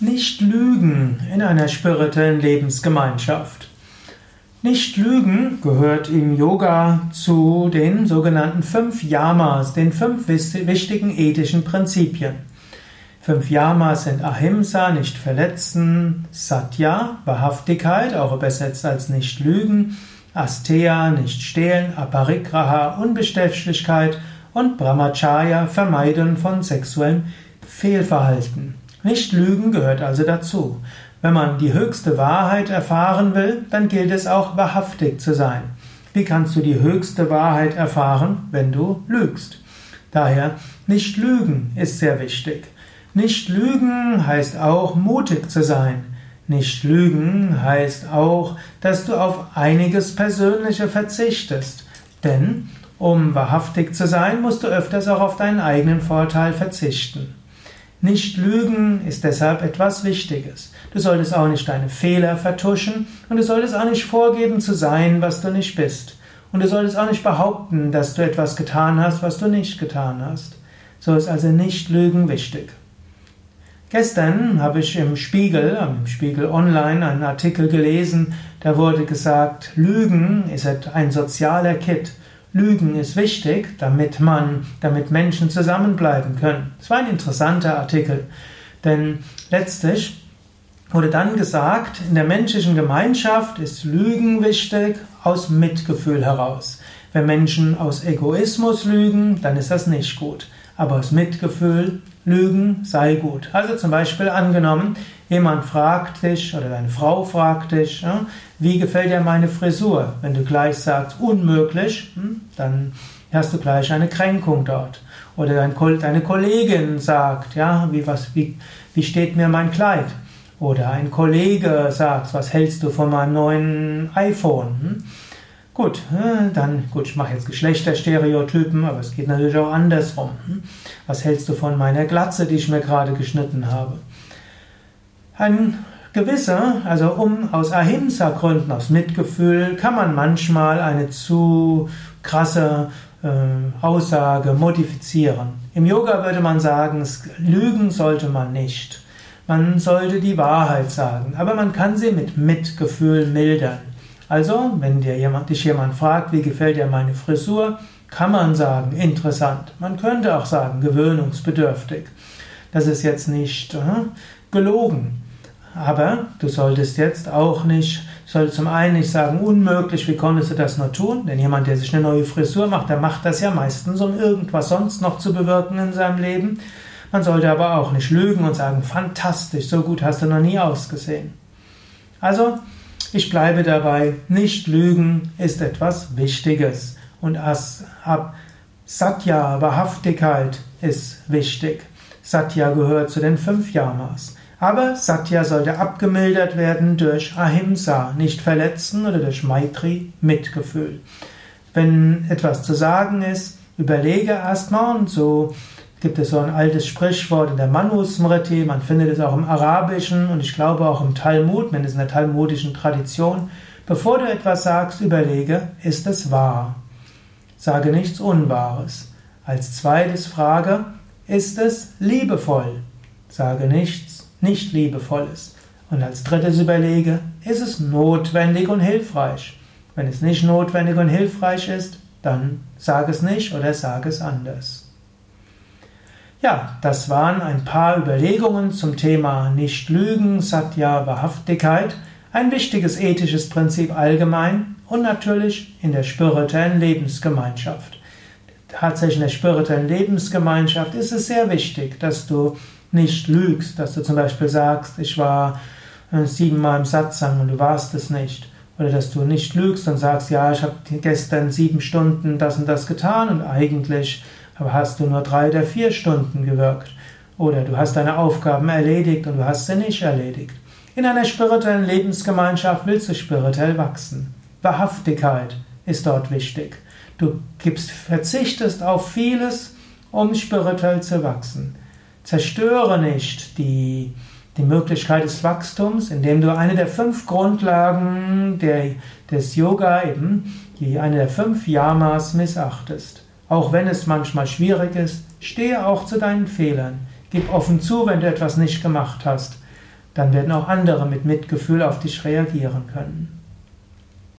Nicht lügen in einer spirituellen Lebensgemeinschaft. Nicht lügen gehört im Yoga zu den sogenannten fünf Yamas, den fünf wichtigen ethischen Prinzipien. Fünf Yamas sind Ahimsa, nicht verletzen, Satya, Wahrhaftigkeit, auch übersetzt als nicht lügen, Asteya, nicht stehlen, Aparigraha, Unbestechlichkeit und Brahmacharya, Vermeiden von sexuellem Fehlverhalten. Nicht lügen gehört also dazu. Wenn man die höchste Wahrheit erfahren will, dann gilt es auch wahrhaftig zu sein. Wie kannst du die höchste Wahrheit erfahren, wenn du lügst? Daher, nicht lügen ist sehr wichtig. Nicht lügen heißt auch mutig zu sein. Nicht lügen heißt auch, dass du auf einiges Persönliche verzichtest. Denn um wahrhaftig zu sein, musst du öfters auch auf deinen eigenen Vorteil verzichten. Nicht lügen ist deshalb etwas Wichtiges. Du solltest auch nicht deine Fehler vertuschen und du solltest auch nicht vorgeben zu sein, was du nicht bist. Und du solltest auch nicht behaupten, dass du etwas getan hast, was du nicht getan hast. So ist also nicht Lügen wichtig. Gestern habe ich im Spiegel, im Spiegel Online, einen Artikel gelesen, da wurde gesagt, Lügen ist ein sozialer Kit. Lügen ist wichtig, damit man, damit Menschen zusammenbleiben können. Es war ein interessanter Artikel, denn letztlich wurde dann gesagt, in der menschlichen Gemeinschaft ist Lügen wichtig aus Mitgefühl heraus. Wenn Menschen aus Egoismus lügen, dann ist das nicht gut. Aber aus Mitgefühl lügen sei gut. Also zum Beispiel angenommen, jemand fragt dich oder deine Frau fragt dich, wie gefällt dir meine Frisur? Wenn du gleich sagst, unmöglich, hm, dann hast du gleich eine Kränkung dort. Oder deine Kollegin sagt, ja, wie, was, wie, wie steht mir mein Kleid? Oder ein Kollege sagt, was hältst du von meinem neuen iPhone? Gut, äh, dann, gut, ich mache jetzt Geschlechterstereotypen, aber es geht natürlich auch andersrum. Hm? Was hältst du von meiner Glatze, die ich mir gerade geschnitten habe? Ein gewisser, also um aus Ahimsa-Gründen, aus Mitgefühl, kann man manchmal eine zu krasse äh, Aussage modifizieren. Im Yoga würde man sagen, lügen sollte man nicht. Man sollte die Wahrheit sagen, aber man kann sie mit Mitgefühl mildern. Also, wenn dir jemand, dich jemand fragt, wie gefällt dir meine Frisur, kann man sagen, interessant. Man könnte auch sagen, gewöhnungsbedürftig. Das ist jetzt nicht äh, gelogen. Aber du solltest jetzt auch nicht, solltest zum einen nicht sagen, unmöglich, wie konntest du das nur tun? Denn jemand, der sich eine neue Frisur macht, der macht das ja meistens, um irgendwas sonst noch zu bewirken in seinem Leben. Man sollte aber auch nicht lügen und sagen, fantastisch, so gut hast du noch nie ausgesehen. Also, ich bleibe dabei, nicht lügen ist etwas Wichtiges. Und ab Satya, Wahrhaftigkeit, ist wichtig. Satya gehört zu den fünf Yamas. Aber Satya sollte abgemildert werden durch Ahimsa, nicht verletzen, oder durch Maitri, Mitgefühl. Wenn etwas zu sagen ist, überlege erstmal und so gibt es so ein altes Sprichwort in der Manusmriti, man findet es auch im Arabischen und ich glaube auch im Talmud, wenn es in der talmudischen Tradition. Bevor du etwas sagst, überlege, ist es wahr? Sage nichts Unwahres. Als zweites frage, ist es liebevoll? Sage nichts nicht liebevolles. Und als drittes überlege, ist es notwendig und hilfreich? Wenn es nicht notwendig und hilfreich ist, dann sage es nicht oder sage es anders. Ja, das waren ein paar Überlegungen zum Thema Nicht Lügen, Satya, Wahrhaftigkeit, ein wichtiges ethisches Prinzip allgemein und natürlich in der spirituellen Lebensgemeinschaft. Tatsächlich in der spirituellen Lebensgemeinschaft ist es sehr wichtig, dass du nicht lügst, dass du zum Beispiel sagst, ich war äh, siebenmal im Satsang und du warst es nicht. Oder dass du nicht lügst und sagst, ja, ich habe gestern sieben Stunden das und das getan und eigentlich aber hast du nur drei oder vier Stunden gewirkt. Oder du hast deine Aufgaben erledigt und du hast sie nicht erledigt. In einer spirituellen Lebensgemeinschaft willst du spirituell wachsen. Wahrhaftigkeit ist dort wichtig. Du gibst, verzichtest auf vieles, um spirituell zu wachsen. Zerstöre nicht die, die Möglichkeit des Wachstums, indem du eine der fünf Grundlagen der, des Yoga, eben die eine der fünf Yamas missachtest. Auch wenn es manchmal schwierig ist, stehe auch zu deinen Fehlern. Gib offen zu, wenn du etwas nicht gemacht hast. Dann werden auch andere mit Mitgefühl auf dich reagieren können.